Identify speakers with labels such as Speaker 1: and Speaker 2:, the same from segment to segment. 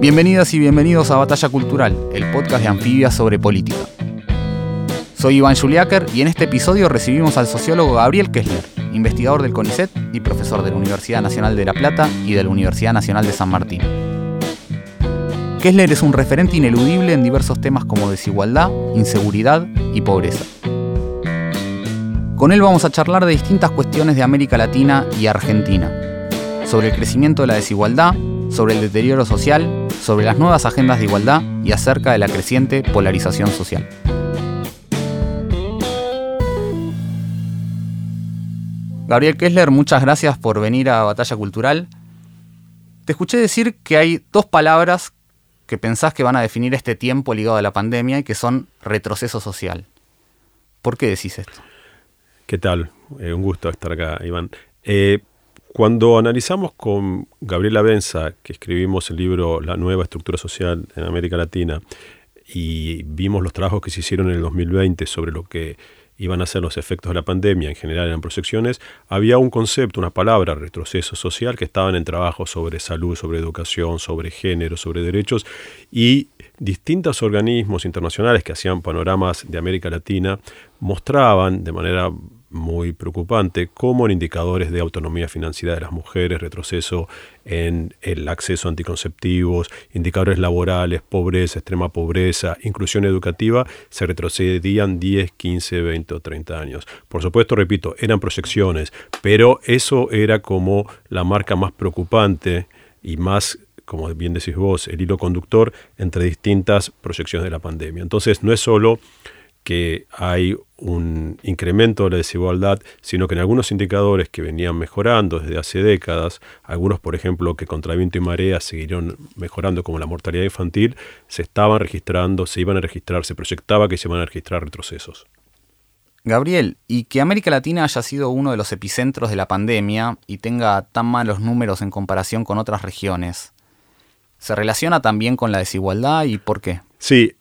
Speaker 1: Bienvenidas y bienvenidos a Batalla Cultural, el podcast de anfibias sobre política. Soy Iván Juliáquer y en este episodio recibimos al sociólogo Gabriel Kessler, investigador del CONICET y profesor de la Universidad Nacional de La Plata y de la Universidad Nacional de San Martín. Kessler es un referente ineludible en diversos temas como desigualdad, inseguridad y pobreza. Con él vamos a charlar de distintas cuestiones de América Latina y Argentina, sobre el crecimiento de la desigualdad, sobre el deterioro social, sobre las nuevas agendas de igualdad y acerca de la creciente polarización social. Gabriel Kessler, muchas gracias por venir a Batalla Cultural. Te escuché decir que hay dos palabras que pensás que van a definir este tiempo ligado a la pandemia y que son retroceso social. ¿Por qué decís esto?
Speaker 2: ¿Qué tal? Eh, un gusto estar acá, Iván. Eh, cuando analizamos con Gabriela Benza, que escribimos el libro La nueva estructura social en América Latina, y vimos los trabajos que se hicieron en el 2020 sobre lo que iban a ser los efectos de la pandemia, en general en proyecciones, había un concepto, una palabra, retroceso social, que estaban en trabajos sobre salud, sobre educación, sobre género, sobre derechos, y distintos organismos internacionales que hacían panoramas de América Latina mostraban de manera muy preocupante, como en indicadores de autonomía financiera de las mujeres, retroceso en el acceso a anticonceptivos, indicadores laborales, pobreza, extrema pobreza, inclusión educativa, se retrocedían 10, 15, 20 o 30 años. Por supuesto, repito, eran proyecciones, pero eso era como la marca más preocupante y más como bien decís vos, el hilo conductor entre distintas proyecciones de la pandemia. Entonces, no es solo que hay un incremento de la desigualdad, sino que en algunos indicadores que venían mejorando desde hace décadas, algunos por ejemplo que contra viento y marea siguieron mejorando como la mortalidad infantil, se estaban registrando, se iban a registrar, se proyectaba que se iban a registrar retrocesos.
Speaker 1: Gabriel, y que América Latina haya sido uno de los epicentros de la pandemia y tenga tan malos números en comparación con otras regiones, ¿se relaciona también con la desigualdad y por qué?
Speaker 2: Sí,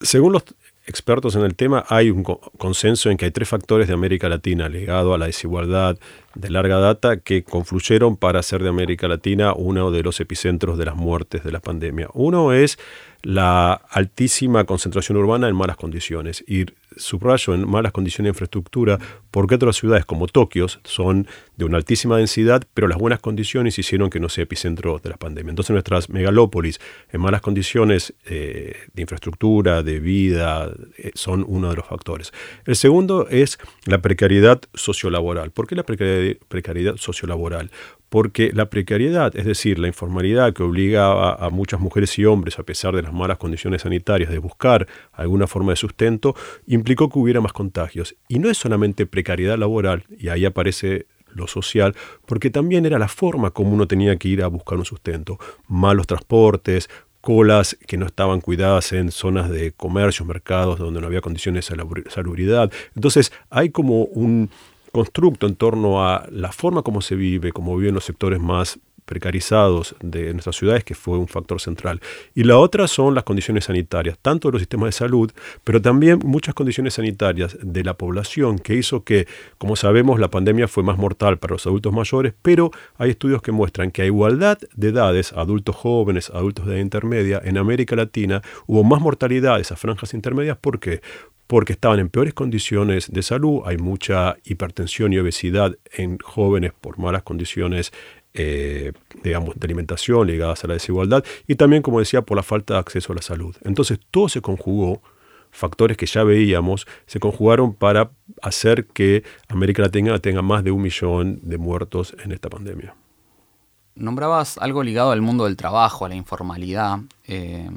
Speaker 2: según los expertos en el tema, hay un consenso en que hay tres factores de América Latina ligado a la desigualdad de larga data que confluyeron para hacer de América Latina uno de los epicentros de las muertes de la pandemia. Uno es la altísima concentración urbana en malas condiciones. Y subrayo en malas condiciones de infraestructura porque otras ciudades como Tokio son de una altísima densidad, pero las buenas condiciones hicieron que no sea epicentro de la pandemia. Entonces nuestras megalópolis en malas condiciones eh, de infraestructura, de vida, eh, son uno de los factores. El segundo es la precariedad sociolaboral. ¿Por qué la precariedad, precariedad sociolaboral? Porque la precariedad, es decir, la informalidad que obliga a, muchas mujeres y hombres, a pesar de las malas condiciones sanitarias, de buscar alguna forma de sustento, implicó que hubiera más contagios. Y no es solamente precariedad laboral, y ahí aparece lo social, porque también era la forma como uno tenía que ir a buscar un sustento. Malos transportes, colas que no estaban cuidadas en zonas de comercio, mercados donde no había condiciones de salubridad. Entonces hay como un, constructo en torno a la forma como se vive, como viven los sectores más precarizados de nuestras ciudades, que fue un factor central. Y la otra son las condiciones sanitarias, tanto de los sistemas de salud, pero también muchas condiciones sanitarias de la población, que hizo que, como sabemos, la pandemia fue más mortal para los adultos mayores, pero hay estudios que muestran que a igualdad de edades, adultos jóvenes, adultos de edad intermedia, en América Latina hubo más mortalidad de esas franjas intermedias. ¿Por qué? Porque estaban en peores condiciones de salud, hay mucha hipertensión y obesidad en jóvenes por malas condiciones eh, digamos, de alimentación ligadas a la desigualdad y también, como decía, por la falta de acceso a la salud. Entonces todo se conjugó, factores que ya veíamos, se conjugaron para hacer que América Latina tenga más de un millón de muertos en esta pandemia.
Speaker 1: Nombrabas algo ligado al mundo del trabajo, a la informalidad, eh,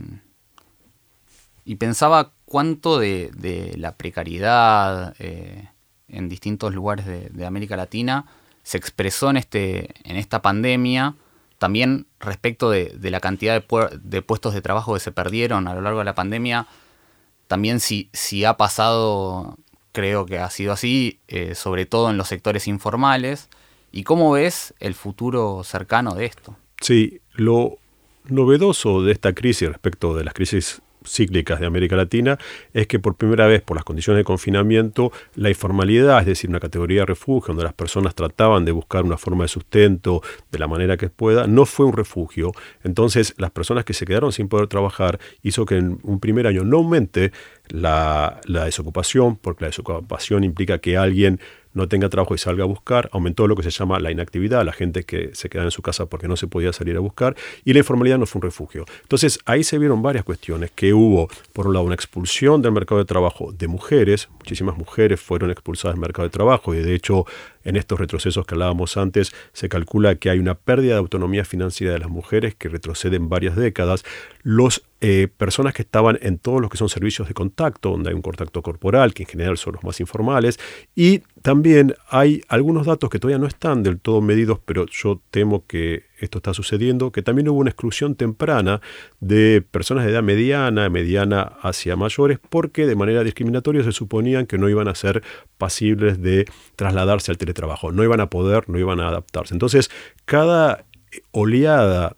Speaker 1: y pensaba cuánto de, la precariedad eh, en distintos lugares de, América Latina se expresó en, este, en esta pandemia también respecto de, la cantidad de, puestos de trabajo que se perdieron a lo largo de la pandemia, también si, si ha pasado, creo que ha sido así, eh, sobre todo en los sectores informales, ¿y cómo ves el futuro cercano de esto?
Speaker 2: Sí, lo novedoso de esta crisis respecto de las crisis cíclicas de América Latina es que por primera vez, por las condiciones de confinamiento, la informalidad, es decir, una categoría de refugio donde las personas trataban de buscar una forma de sustento de la manera que pueda, no fue un refugio. Entonces, las personas que se quedaron sin poder trabajar hizo que en un primer año no aumente la, la desocupación, porque la desocupación implica que alguien no tenga trabajo y salga a buscar, aumentó lo que se llama la inactividad, la gente que se queda en su casa porque no se podía salir a buscar, y la informalidad no fue un refugio. Entonces ahí se vieron varias cuestiones, que hubo, por un lado, una expulsión del mercado de trabajo de mujeres, muchísimas mujeres fueron expulsadas del mercado de trabajo, y de hecho en estos retrocesos que hablábamos antes, se calcula que hay una pérdida de autonomía financiera de las mujeres que retroceden varias décadas. Las eh, personas que estaban en todos los que son servicios de contacto, donde hay un contacto corporal, que en general son los más informales, y también hay algunos datos que todavía no están del todo medidos, pero yo temo que esto está sucediendo, que también hubo una exclusión temprana de personas de edad mediana, mediana hacia mayores, porque de manera discriminatoria se suponían que no iban a ser pasibles de trasladarse al teletrabajo, no iban a poder, no iban a adaptarse. Entonces, cada oleada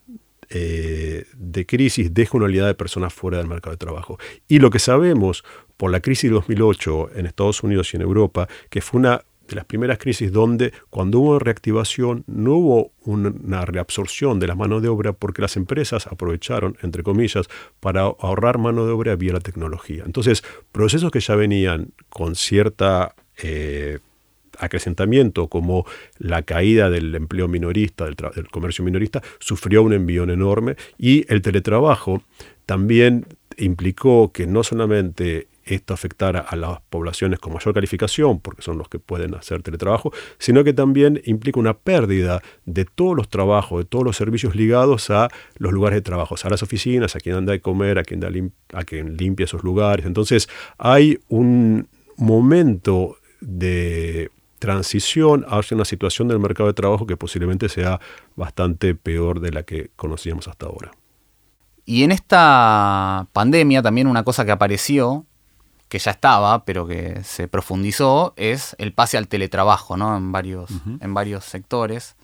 Speaker 2: eh, de crisis deja una oleada de personas fuera del mercado de trabajo. Y lo que sabemos por la crisis de 2008 en Estados Unidos y en Europa, que fue una de las primeras crisis donde cuando hubo reactivación no hubo una reabsorción de la mano de obra porque las empresas aprovecharon, entre comillas, para ahorrar mano de obra vía la tecnología. Entonces, procesos que ya venían con cierta... Eh, acrecentamiento como la caída del empleo minorista, del, del, comercio minorista, sufrió un envión enorme y el teletrabajo también implicó que no solamente esto afectara a las poblaciones con mayor calificación, porque son los que pueden hacer teletrabajo, sino que también implica una pérdida de todos los trabajos, de todos los servicios ligados a los lugares de trabajo, a las oficinas, a quien anda de comer, a quien, da a quien limpia esos lugares. Entonces hay un momento de transición hacia una situación del mercado de trabajo que posiblemente sea bastante peor de la que conocíamos hasta ahora.
Speaker 1: Y en esta pandemia también una cosa que apareció que ya estaba, pero que se profundizó, es el pase al teletrabajo, ¿no? En varios, en varios sectores.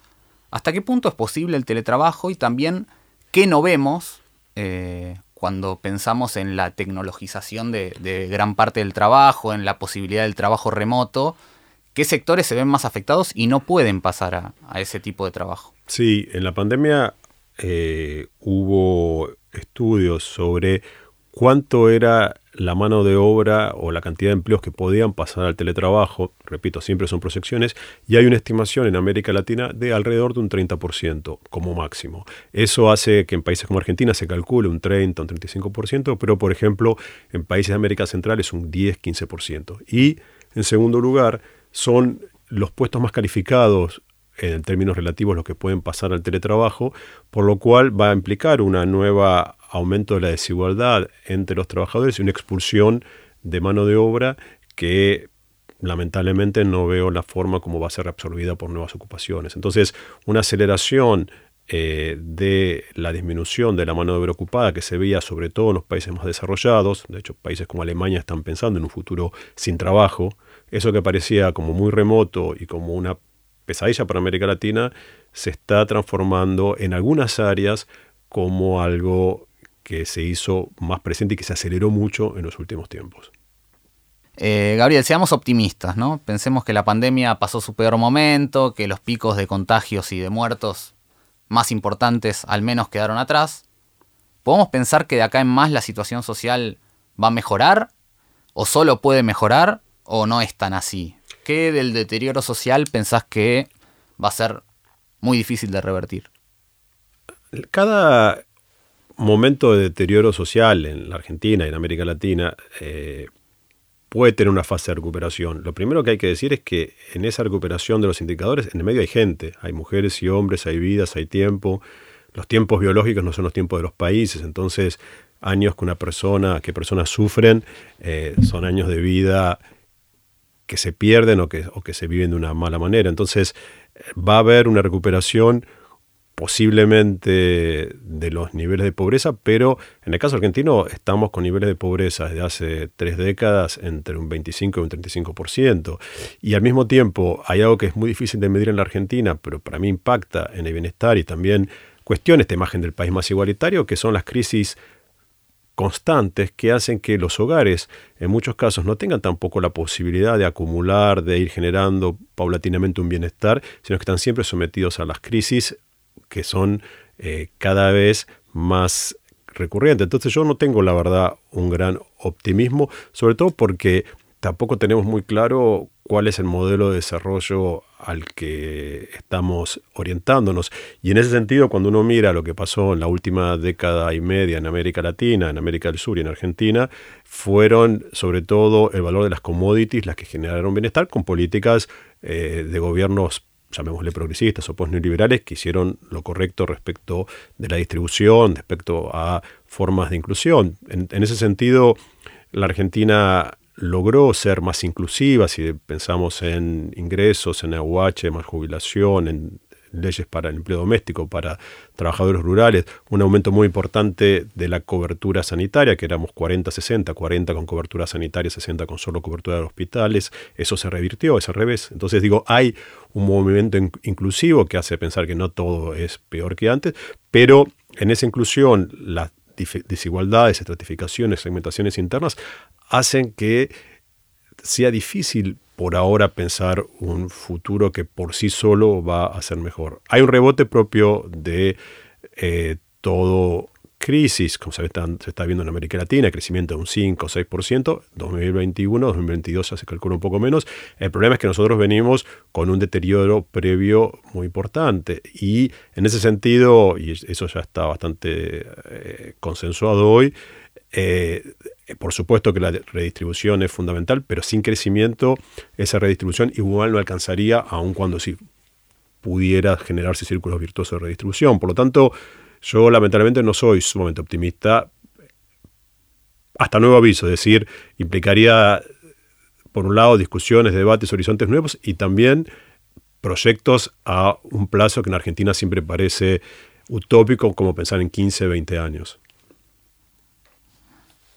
Speaker 1: ¿Hasta qué punto es posible el teletrabajo y también qué no vemos eh, cuando pensamos en la tecnologización de, gran parte del trabajo, en la posibilidad del trabajo remoto? ¿Qué sectores se ven más afectados y no pueden pasar a, ese tipo de trabajo?
Speaker 2: Sí, en la pandemia eh, hubo estudios sobre cuánto era la mano de obra o la cantidad de empleos que podían pasar al teletrabajo, repito, siempre son proyecciones, y hay una estimación en América Latina de alrededor de un 30% como máximo. Eso hace que en países como Argentina se calcule un 30, un 35%, pero por ejemplo en países de América Central es un 10-15%. Y en segundo lugar, son los puestos más calificados en términos relativos los que pueden pasar al teletrabajo, por lo cual va a implicar una nueva aumento de la desigualdad entre los trabajadores y una expulsión de mano de obra que lamentablemente no veo la forma como va a ser absorbida por nuevas ocupaciones. Entonces, una aceleración eh, de la disminución de la mano de obra ocupada que se veía sobre todo en los países más desarrollados, de hecho países como Alemania están pensando en un futuro sin trabajo, eso que parecía como muy remoto y como una pesadilla para América Latina, se está transformando en algunas áreas como algo que se hizo más presente y que se aceleró mucho en los últimos tiempos.
Speaker 1: Eh, Gabriel, seamos optimistas, ¿no? Pensemos que la pandemia pasó su peor momento, que los picos de contagios y de muertos más importantes al menos quedaron atrás. ¿Podemos pensar que de acá en más la situación social va a mejorar? ¿O solo puede mejorar? ¿O no es tan así? ¿Qué del deterioro social pensás que va a ser muy difícil de revertir?
Speaker 2: Cada momento de deterioro social en la Argentina y en América Latina eh, puede tener una fase de recuperación. Lo primero que hay que decir es que en esa recuperación de los indicadores, en el medio hay gente, hay mujeres y hombres, hay vidas, hay tiempo. Los tiempos biológicos no son los tiempos de los países, entonces años que una persona, que personas sufren, eh, son años de vida que se pierden o que, o que se viven de una mala manera. Entonces va a haber una recuperación posiblemente de los niveles de pobreza, pero en el caso argentino estamos con niveles de pobreza desde hace tres décadas entre un 25 y un 35%. Y al mismo tiempo hay algo que es muy difícil de medir en la Argentina, pero para mí impacta en el bienestar y también cuestiona esta imagen del país más igualitario, que son las crisis constantes que hacen que los hogares en muchos casos no tengan tampoco la posibilidad de acumular, de ir generando paulatinamente un bienestar, sino que están siempre sometidos a las crisis que son eh, cada vez más recurrentes. Entonces yo no tengo, la verdad, un gran optimismo, sobre todo porque tampoco tenemos muy claro cuál es el modelo de desarrollo al que estamos orientándonos. Y en ese sentido, cuando uno mira lo que pasó en la última década y media en América Latina, en América del Sur y en Argentina, fueron sobre todo el valor de las commodities las que generaron bienestar con políticas eh, de gobiernos llamémosle progresistas o post-neoliberales, que hicieron lo correcto respecto de la distribución, respecto a formas de inclusión. En, ese sentido, la Argentina logró ser más inclusiva, si pensamos en ingresos, en AUH, más jubilación, en leyes para el empleo doméstico, para trabajadores rurales, un aumento muy importante de la cobertura sanitaria, que éramos 40-60, 40 con cobertura sanitaria, 60 con solo cobertura de hospitales, eso se revirtió, es al revés. Entonces digo, hay un movimiento inclusivo que hace pensar que no todo es peor que antes, pero en esa inclusión las desigualdades, estratificaciones, segmentaciones internas hacen que sea difícil por ahora pensar un futuro que por sí solo va a ser mejor. Hay un rebote propio de eh, todo crisis, como se está, se está, viendo en América Latina, crecimiento de un 5 o 6%, 2021, 2022 ya se calcula un poco menos. El problema es que nosotros venimos con un deterioro previo muy importante y en ese sentido, y eso ya está bastante eh, consensuado hoy, eh, por supuesto que la redistribución es fundamental, pero sin crecimiento esa redistribución igual no alcanzaría, aun cuando sí pudiera generarse círculos virtuosos de redistribución. Por lo tanto, yo lamentablemente no soy sumamente optimista. Hasta nuevo aviso, es decir, implicaría, por un lado, discusiones, debates, horizontes nuevos y también proyectos a un plazo que en Argentina siempre parece utópico, como pensar en 15, 20 años.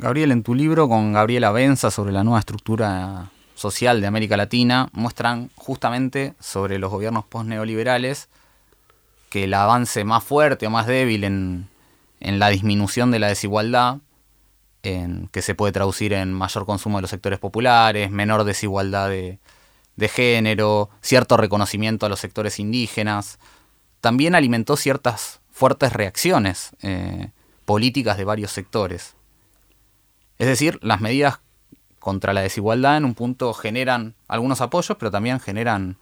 Speaker 1: Gabriel, en tu libro con Gabriela Benza sobre la nueva estructura social de América Latina, muestran justamente sobre los gobiernos postneoliberales que el avance más fuerte o más débil en, la disminución de la desigualdad, en, que se puede traducir en mayor consumo de los sectores populares, menor desigualdad de, género, cierto reconocimiento a los sectores indígenas, también alimentó ciertas fuertes reacciones eh, políticas de varios sectores. Es decir, las medidas contra la desigualdad en un punto generan algunos apoyos, pero también generan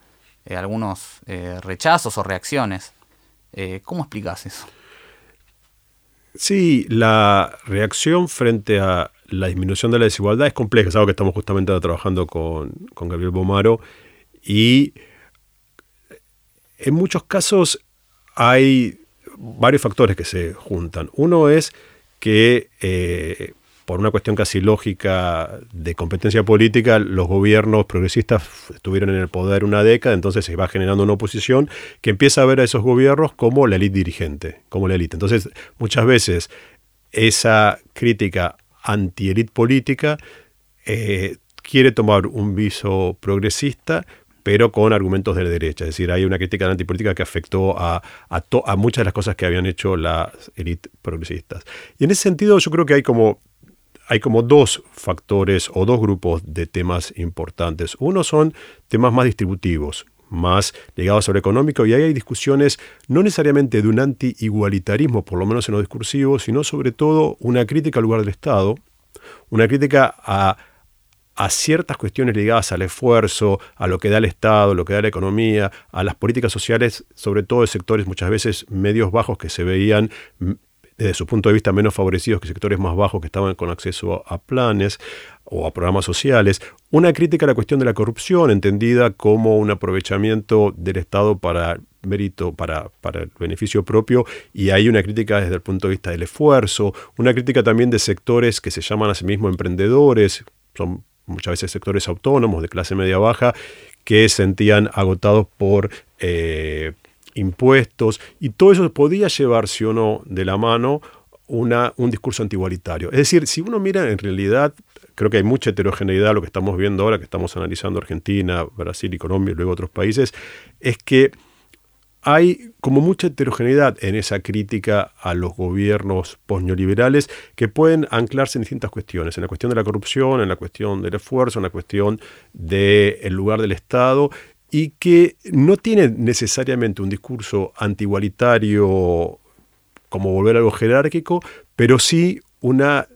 Speaker 1: eh, algunos eh, rechazos o reacciones. Eh, ¿Cómo explicas eso?
Speaker 2: Sí, la reacción frente a la disminución de la desigualdad es compleja, es algo que estamos justamente trabajando con, con Gabriel Bomaro y en muchos casos hay varios factores que se juntan. Uno es que por una cuestión casi lógica de competencia política, los gobiernos progresistas estuvieron en el poder una década, entonces se va generando una oposición que empieza a ver a esos gobiernos como la élite dirigente, como la élite. Entonces, muchas veces esa crítica anti-élite política eh, quiere tomar un viso progresista, pero con argumentos de la derecha. Es decir, hay una crítica antipolítica que afectó a, a, muchas de las cosas que habían hecho las élites progresistas. Y en ese sentido yo creo que hay como hay como dos factores o dos grupos de temas importantes. Uno son temas más distributivos, más ligados a lo económico, y ahí hay discusiones no necesariamente de un anti-igualitarismo, por lo menos en lo discursivo, sino sobre todo una crítica al lugar del Estado, una crítica a, a ciertas cuestiones ligadas al esfuerzo, a lo que da el Estado, lo que da la economía, a las políticas sociales, sobre todo de sectores muchas veces medios bajos que se veían desde su punto de vista menos favorecidos que sectores más bajos que estaban con acceso a planes o a programas sociales, una crítica a la cuestión de la corrupción, entendida como un aprovechamiento del Estado para mérito, para, para el beneficio propio, y hay una crítica desde el punto de vista del esfuerzo, una crítica también de sectores que se llaman a sí mismos emprendedores, son muchas veces sectores autónomos de clase media baja, que sentían agotados por... Eh, impuestos, y todo eso podía llevarse o no de la mano una, un discurso antigualitario. Es decir, si uno mira en realidad, creo que hay mucha heterogeneidad, lo que estamos viendo ahora, que estamos analizando Argentina, Brasil y Colombia y luego otros países, es que hay como mucha heterogeneidad en esa crítica a los gobiernos postneoliberales que pueden anclarse en distintas cuestiones, en la cuestión de la corrupción, en la cuestión del esfuerzo, en la cuestión del lugar del Estado, y que no tienen necesariamente un discurso antigualitario como volver a algo jerárquico, pero sí una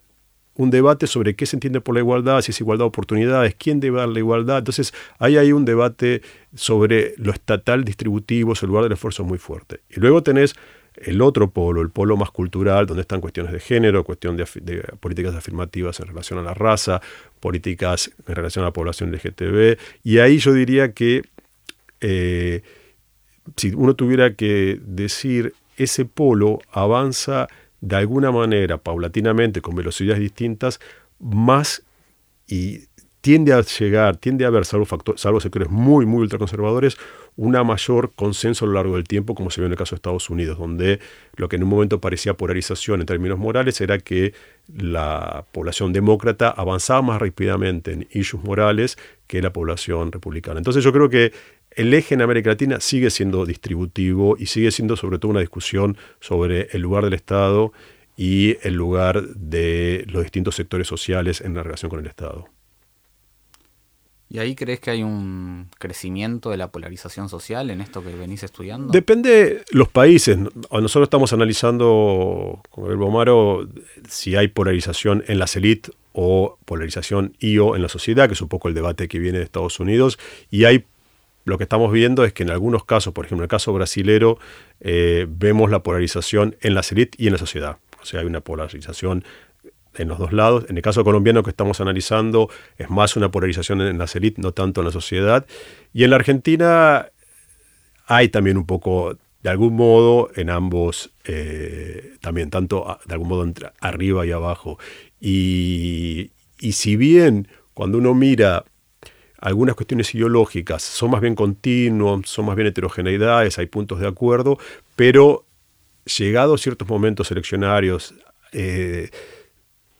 Speaker 2: un debate sobre qué se entiende por la igualdad, si es igualdad de oportunidades, quién debe dar la igualdad. Entonces, ahí hay un debate sobre lo estatal distributivo, el lugar del esfuerzo muy fuerte. Y luego tenés el otro polo, el polo más cultural, donde están cuestiones de género, cuestión de, políticas afirmativas en relación a la raza, políticas en relación a la población LGTB. Y ahí yo diría que eh, si uno tuviera que decir, ese polo avanza de alguna manera, paulatinamente, con velocidades distintas, más y tiende a llegar, tiende a haber, salvo, salvo sectores muy, muy ultraconservadores, una mayor consenso a lo largo del tiempo, como se vio en el caso de Estados Unidos, donde lo que en un momento parecía polarización en términos morales era que la población demócrata avanzaba más rápidamente en issues morales que la población republicana. Entonces yo creo que el eje en América Latina sigue siendo distributivo y sigue siendo sobre todo una discusión sobre el lugar del Estado y el lugar de los distintos sectores sociales en la relación con el Estado.
Speaker 1: ¿Y ahí crees que hay un crecimiento de la polarización social en esto que venís estudiando?
Speaker 2: Depende los países. Nosotros estamos analizando con el Bomaro si hay polarización en las élites o polarización y o en la sociedad, que es un poco el debate que viene de Estados Unidos, y hay lo que estamos viendo es que en algunos casos, por ejemplo en el caso brasilero, eh, vemos la polarización en la élites y en la sociedad. O sea, hay una polarización en los dos lados. En el caso colombiano que estamos analizando, es más una polarización en la élites, no tanto en la sociedad. Y en la Argentina hay también un poco, de algún modo, en ambos, eh, también, tanto de algún modo entre arriba y abajo. Y si bien cuando uno mira algunas cuestiones ideológicas son más bien continuos, son más bien heterogeneidades, hay puntos de acuerdo, pero llegados ciertos momentos eleccionarios, eh,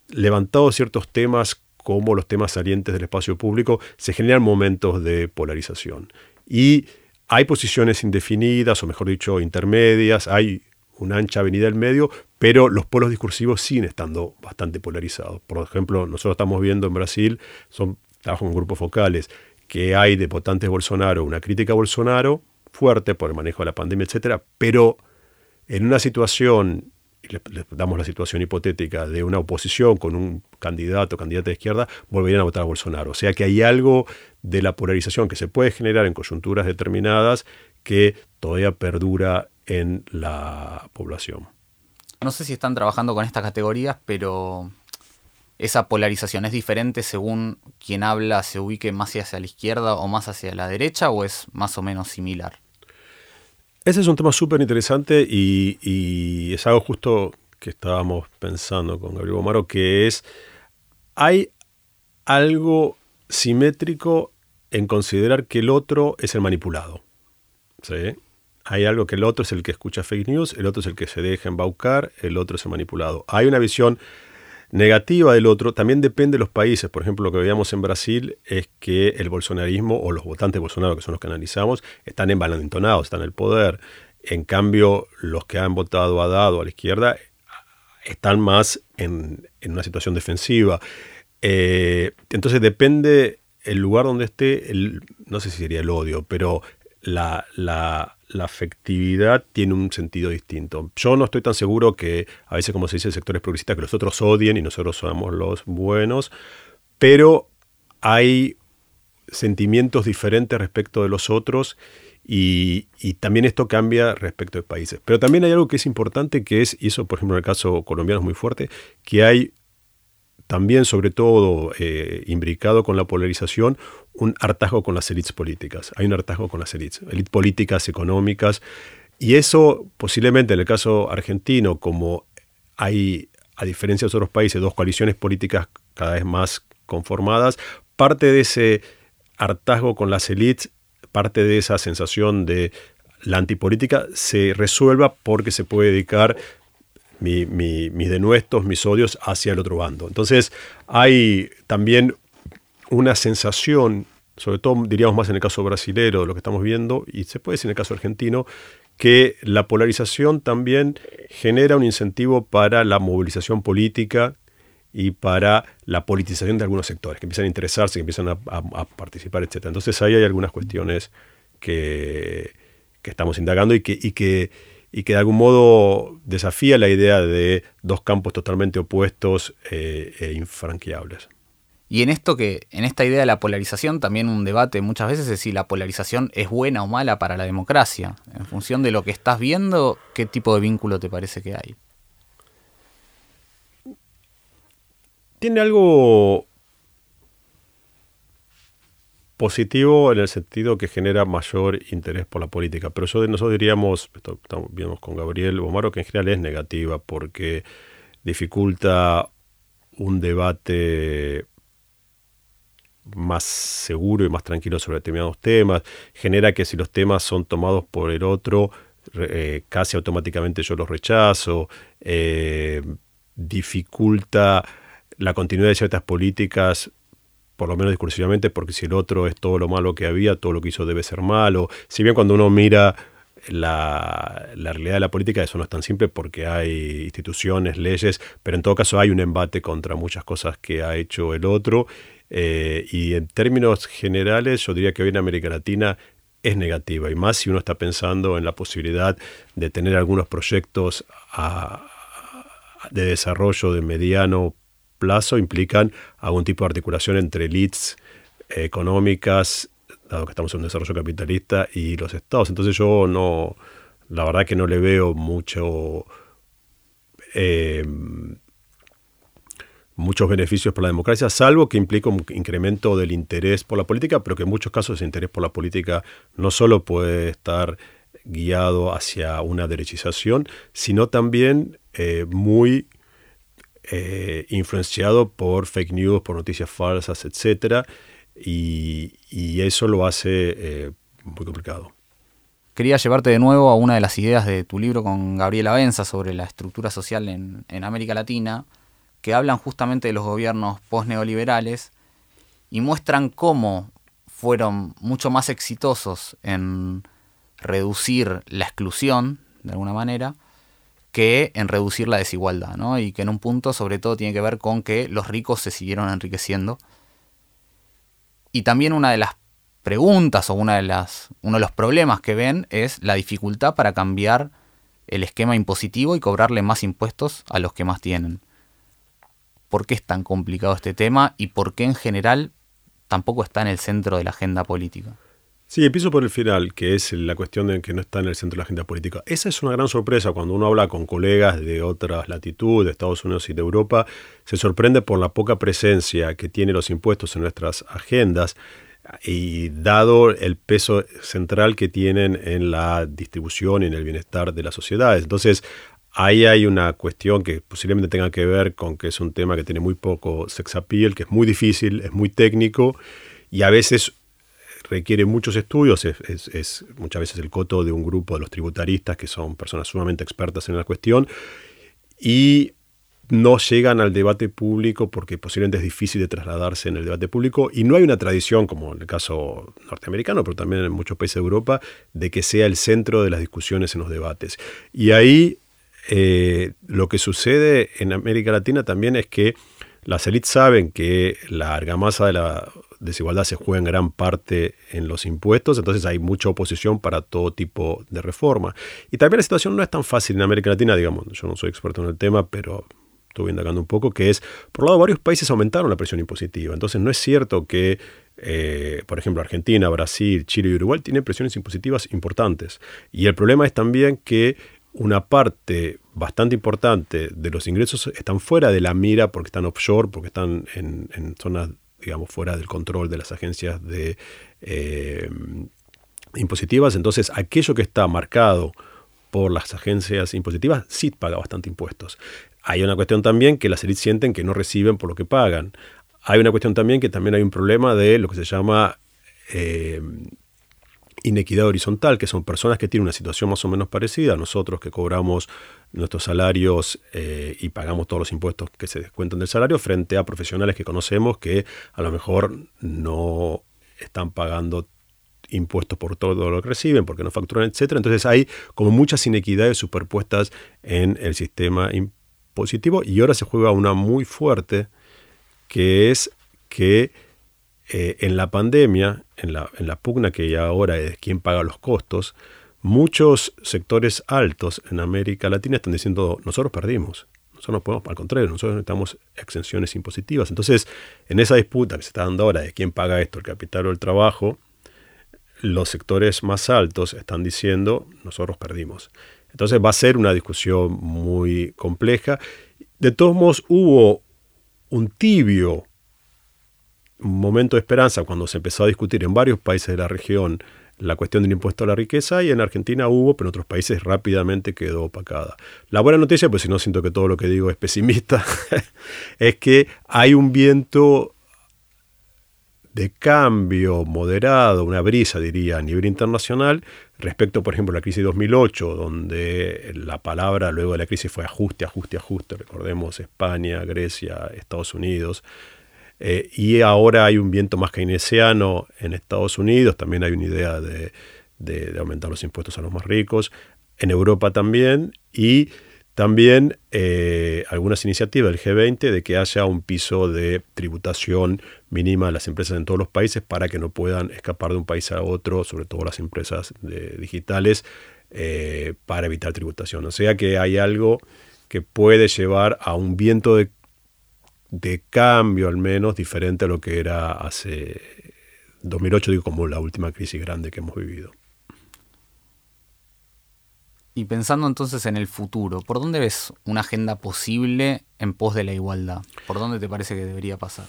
Speaker 2: levantados ciertos temas como los temas salientes del espacio público, se generan momentos de polarización. Y hay posiciones indefinidas, o mejor dicho, intermedias, hay una ancha avenida del medio, pero los polos discursivos siguen estando bastante polarizados. Por ejemplo, nosotros estamos viendo en Brasil, son trabajo con grupos focales, que hay de votantes Bolsonaro, una crítica a Bolsonaro fuerte por el manejo de la pandemia, etcétera, pero en una situación, damos la situación hipotética de una oposición con un candidato o candidata de izquierda, volverían a votar a Bolsonaro. O sea que hay algo de la polarización que se puede generar en coyunturas determinadas que todavía perdura en la población.
Speaker 1: No sé si están trabajando con estas categorías, pero esa polarización es diferente según quien habla se ubique más hacia la izquierda o más hacia la derecha o es más o menos similar?
Speaker 2: Ese es un tema súper interesante y, es algo justo que estábamos pensando con Gabriel Bomaro, que es, hay algo simétrico en considerar que el otro es el manipulado. ¿sí? Hay algo que el otro es el que escucha fake news, el otro es el que se deja embaucar, el otro es el manipulado. Hay una visión negativa del otro también depende de los países. Por ejemplo, lo que veíamos en Brasil es que el bolsonarismo o los votantes de Bolsonaro, que son los que analizamos, están envalentonados, están en el poder. En cambio, los que han votado a Dado a la izquierda están más en, una situación defensiva. Eh, entonces depende el lugar donde esté, el, no sé si sería el odio, pero la, la, afectividad tiene un sentido distinto. Yo no estoy tan seguro que a veces, como se dice, el sector es progresista, que los otros odien y nosotros somos los buenos, pero hay sentimientos diferentes respecto de los otros y, y, también esto cambia respecto de países. Pero también hay algo que es importante, que es, y eso por ejemplo en el caso colombiano es muy fuerte, que hay también, sobre todo, eh, imbricado con la polarización, un hartazgo con las élites políticas. Hay un hartazgo con las élites, élites políticas, económicas, y eso posiblemente en el caso argentino, como hay, a diferencia de otros países, dos coaliciones políticas cada vez más conformadas, parte de ese hartazgo con las élites, parte de esa sensación de la antipolítica se resuelva porque se puede dedicar mis denuestos, mis odios hacia el otro bando. Entonces hay también una sensación, sobre todo diríamos más en el caso brasilero de lo que estamos viendo, y se puede decir en el caso argentino, que la polarización también genera un incentivo para la movilización política y para la politización de algunos sectores, que empiezan a interesarse, que empiezan a, participar, etc. Entonces ahí hay algunas cuestiones que, estamos indagando y que, y, que, y que de algún modo desafía la idea de dos campos totalmente opuestos eh, e infranqueables.
Speaker 1: Y en esto que, en esta idea de la polarización, también un debate muchas veces es si la polarización es buena o mala para la democracia. En función de lo que estás viendo, ¿qué tipo de vínculo te parece que hay?
Speaker 2: Tiene algo positivo en el sentido que genera mayor interés por la política. Pero nosotros diríamos, estamos viendo con Gabriel Bomaro, que en general es negativa porque dificulta un debate más seguro y más tranquilo sobre determinados temas, genera que si los temas son tomados por el otro, eh, casi automáticamente yo los rechazo, eh, dificulta la continuidad de ciertas políticas, por lo menos discursivamente, porque si el otro es todo lo malo que había, todo lo que hizo debe ser malo. Si bien cuando uno mira la, la, realidad de la política, eso no es tan simple porque hay instituciones, leyes, pero en todo caso hay un embate contra muchas cosas que ha hecho el otro eh, y en términos generales, yo diría que hoy en América Latina es negativa, y más si uno está pensando en la posibilidad de tener algunos proyectos de desarrollo de mediano plazo, implican algún tipo de articulación entre elites económicas, dado que estamos en un desarrollo capitalista, y los estados. Entonces yo no, la verdad que no le veo mucho... Eh, muchos beneficios para la democracia, salvo que implica un incremento del interés por la política, pero que en muchos casos ese interés por la política no solo puede estar guiado hacia una derechización, sino también eh, muy eh, influenciado por fake news, por noticias falsas, etc. Y, eso lo hace eh, muy complicado.
Speaker 1: Quería llevarte de nuevo a una de las ideas de tu libro con Gabriela Benza sobre la estructura social en, en América Latina, que hablan justamente de los gobiernos post-neoliberales y muestran cómo fueron mucho más exitosos en reducir la exclusión, de alguna manera, que en reducir la desigualdad, ¿no? Y que en un punto sobre todo tiene que ver con que los ricos se siguieron enriqueciendo. Y también una de las preguntas o una de las, uno de los problemas que ven es la dificultad para cambiar el esquema impositivo y cobrarle más impuestos a los que más tienen por qué es tan complicado este tema y por qué en general tampoco está en el centro de la agenda política.
Speaker 2: Sí, empiezo por el final, que es la cuestión de que no está en el centro de la agenda política. Esa es una gran sorpresa cuando uno habla con colegas de otras latitudes, de Estados Unidos y de Europa, se sorprende por la poca presencia que tienen los impuestos en nuestras agendas y dado el peso central que tienen en la distribución y en el bienestar de las sociedades. Entonces, Ahí hay una cuestión que posiblemente tenga que ver con que es un tema que tiene muy poco sex appeal, que es muy difícil, es muy técnico y a veces requiere muchos estudios, es, muchas veces el coto de un grupo de los tributaristas que son personas sumamente expertas en la cuestión y no llegan al debate público porque posiblemente es difícil de trasladarse en el debate público y no hay una tradición, como en el caso norteamericano, pero también en muchos países de Europa, de que sea el centro de las discusiones en los debates. Y ahí eh, lo que sucede en América Latina también es que las élites saben que la argamasa de la desigualdad se juega en gran parte en los impuestos, entonces hay mucha oposición para todo tipo de reforma. Y también la situación no es tan fácil en América Latina, digamos, yo no soy experto en el tema, pero estuve indagando un poco, que es, por un lado, varios países aumentaron la presión impositiva, entonces no es cierto que, eh, por ejemplo, Argentina, Brasil, Chile y Uruguay tienen presiones impositivas importantes. Y el problema es también que una parte bastante importante de los ingresos están fuera de la mira porque están offshore, porque están en, zonas, digamos, fuera del control de las agencias de eh, impositivas. Entonces, aquello que está marcado por las agencias impositivas sí paga bastante impuestos. Hay una cuestión también que las élites sienten que no reciben por lo que pagan. Hay una cuestión también que también hay un problema de lo que se llama eh, inequidad horizontal, que son personas que tienen una situación más o menos parecida a nosotros que cobramos nuestros salarios eh, y pagamos todos los impuestos que se descuentan del salario, frente a profesionales que conocemos que a lo mejor no están pagando impuestos por todo lo que reciben, porque no facturan, etc. Entonces hay como muchas inequidades superpuestas en el sistema impositivo y ahora se juega una muy fuerte, que es que eh, en la pandemia, en la, en la pugna que ahora es quién paga los costos, muchos sectores altos en América Latina están diciendo, nosotros perdimos. Nosotros no podemos, al contrario, nosotros necesitamos exenciones impositivas. Entonces, en esa disputa que se está dando ahora de quién paga esto, el capital o el trabajo, los sectores más altos están diciendo, nosotros perdimos. Entonces va a ser una discusión muy compleja. De todos modos, hubo un tibio momento de esperanza cuando se empezó a discutir en varios países de la región la cuestión del impuesto a la riqueza y en Argentina hubo, pero en otros países rápidamente quedó opacada. La buena noticia, pues si no siento que todo lo que digo es pesimista, es que hay un viento de cambio moderado, una brisa diría a nivel internacional respecto, por ejemplo, a la crisis de 2008, donde la palabra luego de la crisis fue ajuste, ajuste, ajuste, recordemos España, Grecia, Estados Unidos, eh, y ahora hay un viento más keynesiano en Estados Unidos, también hay una idea de, aumentar los impuestos a los más ricos, en Europa también, y también eh, algunas iniciativas del G20 de que haya un piso de tributación mínima a las empresas en todos los países para que no puedan escapar de un país a otro, sobre todo las empresas digitales, eh, para evitar tributación. O sea que hay algo que puede llevar a un viento de de cambio al menos diferente a lo que era hace 2008, digo como la última crisis grande que hemos vivido.
Speaker 1: Y pensando entonces en el futuro, ¿por dónde ves una agenda posible en pos de la igualdad? ¿Por dónde te parece que debería pasar?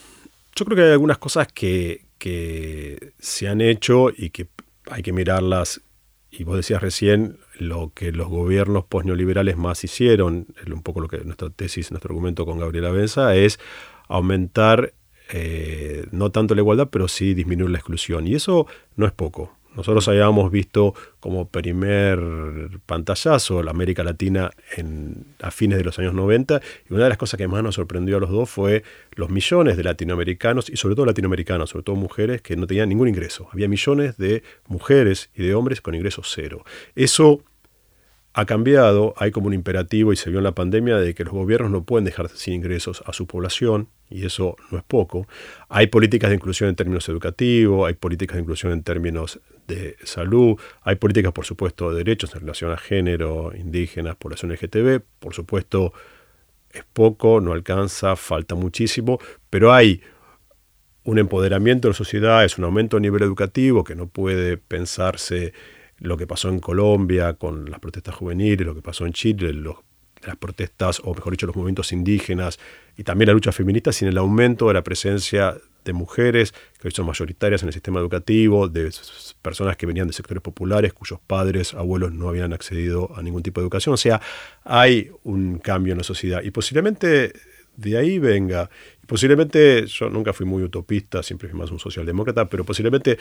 Speaker 2: Yo creo que hay algunas cosas que, que se han hecho y que hay que mirarlas y vos decías recién lo que los gobiernos postneoliberales más hicieron, un poco lo que nuestra tesis, nuestro argumento con Gabriela Benza, es aumentar eh, no tanto la igualdad, pero sí disminuir la exclusión. Y eso no es poco. Nosotros habíamos visto como primer pantallazo la América Latina en, a fines de los años 90 y una de las cosas que más nos sorprendió a los dos fue los millones de latinoamericanos y sobre todo latinoamericanos, sobre todo mujeres que no tenían ningún ingreso. Había millones de mujeres y de hombres con ingresos cero. Eso ha cambiado, hay como un imperativo y se vio en la pandemia de que los gobiernos no pueden dejar sin ingresos a su población, y eso no es poco. Hay políticas de inclusión en términos educativos, hay políticas de inclusión en términos de salud, hay políticas, por supuesto, de derechos en relación a género, indígenas, población LGTB, por supuesto, es poco, no alcanza, falta muchísimo, pero hay un empoderamiento de la sociedad, es un aumento a nivel educativo que no puede pensarse lo que pasó en Colombia con las protestas juveniles, lo que pasó en Chile, las protestas, o mejor dicho, los movimientos indígenas y también la lucha feminista, sin el aumento de la presencia de mujeres que hoy son mayoritarias en el sistema educativo, de personas que venían de sectores populares, cuyos padres, abuelos no habían accedido a ningún tipo de educación. O sea, hay un cambio en la sociedad y posiblemente de ahí venga, posiblemente, yo nunca fui muy utopista, siempre fui más un socialdemócrata, pero posiblemente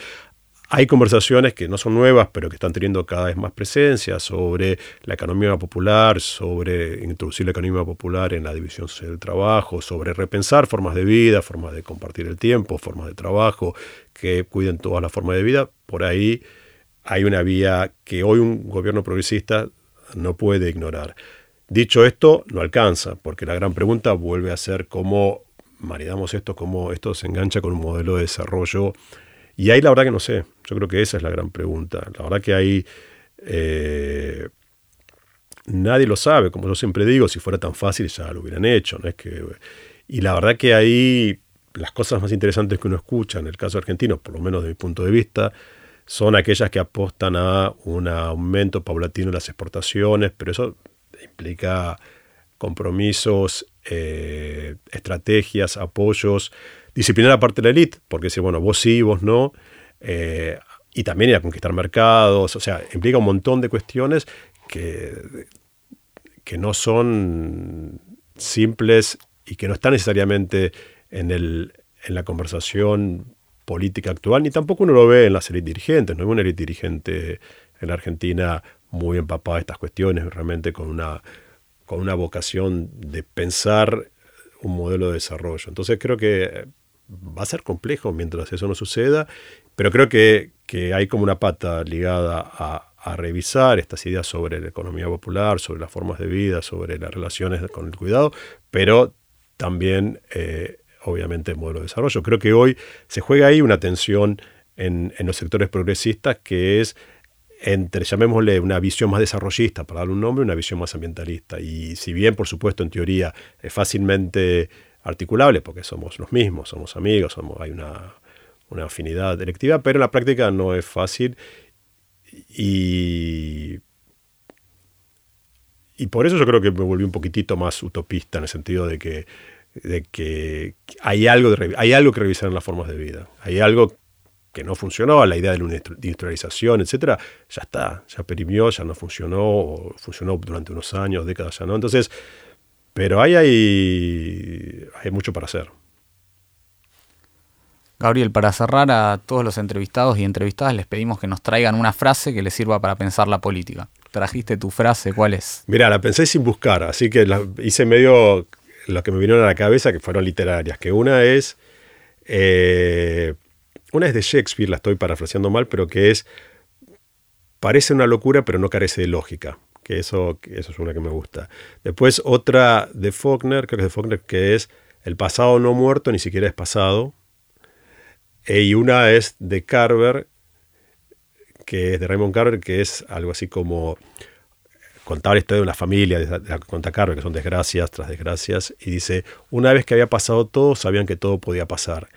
Speaker 2: hay conversaciones que no son nuevas, pero que están teniendo cada vez más presencia sobre la economía popular, sobre introducir la economía popular en la división social del trabajo, sobre repensar formas de vida, formas de compartir el tiempo, formas de trabajo que cuiden todas las formas de vida. Por ahí hay una vía que hoy un gobierno progresista no puede ignorar. Dicho esto, no alcanza, porque la gran pregunta vuelve a ser cómo maridamos esto, cómo esto se engancha con un modelo de desarrollo y ahí la verdad que no sé, yo creo que esa es la gran pregunta. La verdad que ahí eh, nadie lo sabe, como yo siempre digo, si fuera tan fácil ya lo hubieran hecho. ¿no? Es que, y la verdad que ahí las cosas más interesantes que uno escucha en el caso argentino, por lo menos de mi punto de vista, son aquellas que apostan a un aumento paulatino de las exportaciones, pero eso implica compromisos, eh, estrategias, apoyos disciplinar aparte la élite, porque si, bueno, vos sí, vos no, eh, y también ir a conquistar mercados, o sea, implica un montón de cuestiones que, que no son simples y que no están necesariamente en, el, en la conversación política actual, ni tampoco uno lo ve en las élites dirigentes. No hay una élite dirigente en Argentina muy empapada de estas cuestiones, realmente con una, con una vocación de pensar un modelo de desarrollo. Entonces creo que va a ser complejo mientras eso no suceda, pero creo que, hay como una pata ligada a, revisar estas ideas sobre la economía popular, sobre las formas de vida, sobre las relaciones con el cuidado, pero también, eh, obviamente, el modelo de desarrollo. Creo que hoy se juega ahí una tensión en, en los sectores progresistas que es entre, llamémosle, una visión más desarrollista, para darle un nombre, una visión más ambientalista. Y si bien, por supuesto, en teoría es fácilmente articulable, porque somos los mismos, somos amigos, somos, hay una, afinidad electiva, pero en la práctica no es fácil. Y, y por eso yo creo que me volví un poquitito más utopista en el sentido de que, de que hay, algo de, hay algo que revisar en las formas de vida. Hay algo que no funcionó, la idea de la industrialización, etcétera, ya está, ya perimió, ya no funcionó, o funcionó durante unos años, décadas ya no. Entonces, pero ahí hay, hay mucho para hacer.
Speaker 1: Gabriel, para cerrar a todos los entrevistados y entrevistadas les pedimos que nos traigan una frase que les sirva para pensar la política. ¿Trajiste tu frase? ¿Cuál es?
Speaker 2: Mira, la pensé sin buscar, así que hice medio lo que me vinieron a la cabeza, que fueron literarias, que una es, eh, una es de Shakespeare, la estoy parafraseando mal, pero que es, parece una locura, pero no carece de lógica que eso, eso es una que me gusta. Después otra de Faulkner, creo que es de Faulkner, que es El pasado no muerto ni siquiera es pasado. E, y una es de Carver, que es de Raymond Carver, que es algo así como contar la historia de una familia, de, de, conta Carver, que son desgracias tras desgracias, y dice, una vez que había pasado todo, sabían que todo podía pasar.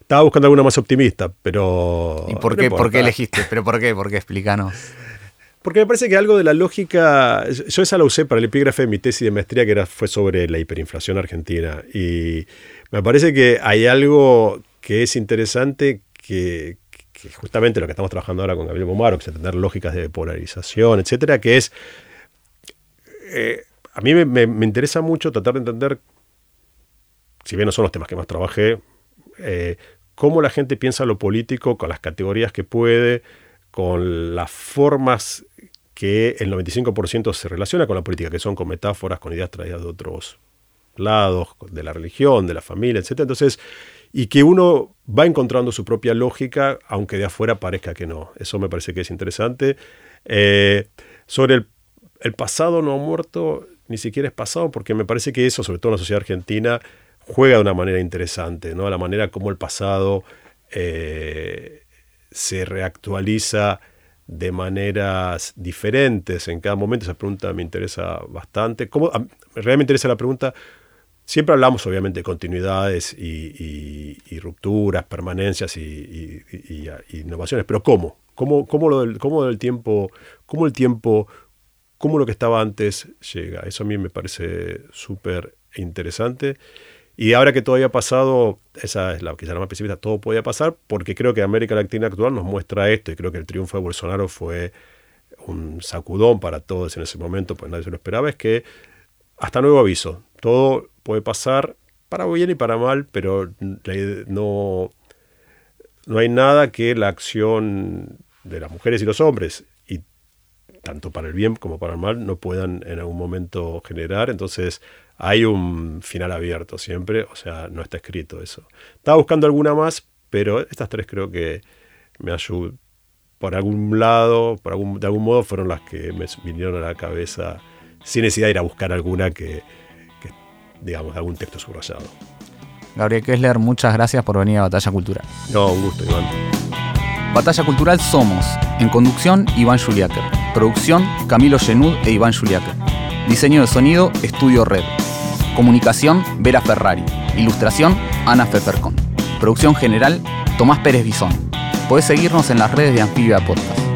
Speaker 2: Estaba buscando alguna más optimista, pero...
Speaker 1: ¿Y por qué, ¿por qué elegiste? ¿Pero por qué? ¿Por qué? Explícanos.
Speaker 2: Porque me parece que algo de la lógica, yo esa la usé para el epígrafe de mi tesis de maestría que era, fue sobre la hiperinflación argentina. Y me parece que hay algo que es interesante que, justamente lo que estamos trabajando ahora con Gabriel Bomaro, que es entender lógicas de polarización, etcétera, que es, eh, a mí me, interesa mucho tratar de entender, si bien no son los temas que más trabajé, eh, cómo la gente piensa lo político con las categorías que puede, con las formas que el 95% se relaciona con la política, que son con metáforas, con ideas traídas de otros lados, de la religión, de la familia, etc. Entonces, y que uno va encontrando su propia lógica, aunque de afuera parezca que no. Eso me parece que es interesante. Eh, sobre el, pasado no muerto, ni siquiera es pasado, porque me parece que eso, sobre todo en la sociedad argentina, juega de una manera interesante, ¿no? La manera como el pasado eh, se reactualiza de maneras diferentes en cada momento. Esa pregunta me interesa bastante. ¿Cómo, realmente me interesa la pregunta. Siempre hablamos obviamente de continuidades y, rupturas, permanencias y, innovaciones, pero ¿cómo? ¿Cómo, cómo, cómo tiempo, cómo el tiempo, cómo lo que estaba antes llega? Eso a mí me parece súper interesante. Y ahora que todo haya pasado, esa es la que se más pesimista, todo podía pasar, porque creo que América Latina actual nos muestra esto, y creo que el triunfo de Bolsonaro fue un sacudón para todos en ese momento, pues nadie se lo esperaba, es que hasta nuevo aviso, todo puede pasar para bien y para mal, pero no, no hay nada que la acción de las mujeres y los hombres, y tanto para el bien como para el mal, no puedan en algún momento generar. Entonces, hay un final abierto siempre, o sea, no está escrito eso. Estaba buscando alguna más, pero estas tres creo que me ayudan. Por algún lado, por algún, de algún modo, fueron las que me vinieron a la cabeza sin necesidad de ir a buscar alguna que, que digamos, algún texto subrayado.
Speaker 1: Gabriel Kessler, muchas gracias por venir a Batalla Cultural.
Speaker 2: No, un gusto, Iván.
Speaker 1: Batalla Cultural somos, en conducción, Iván Juliáquer. Producción, Camilo Genud e Iván Juliáquer. Diseño de sonido, Estudio Red. Comunicación, Vera Ferrari. Ilustración, Ana Fefercon. Producción general, Tomás Pérez Bisón. Podés seguirnos en las redes de Anfibia Podcast.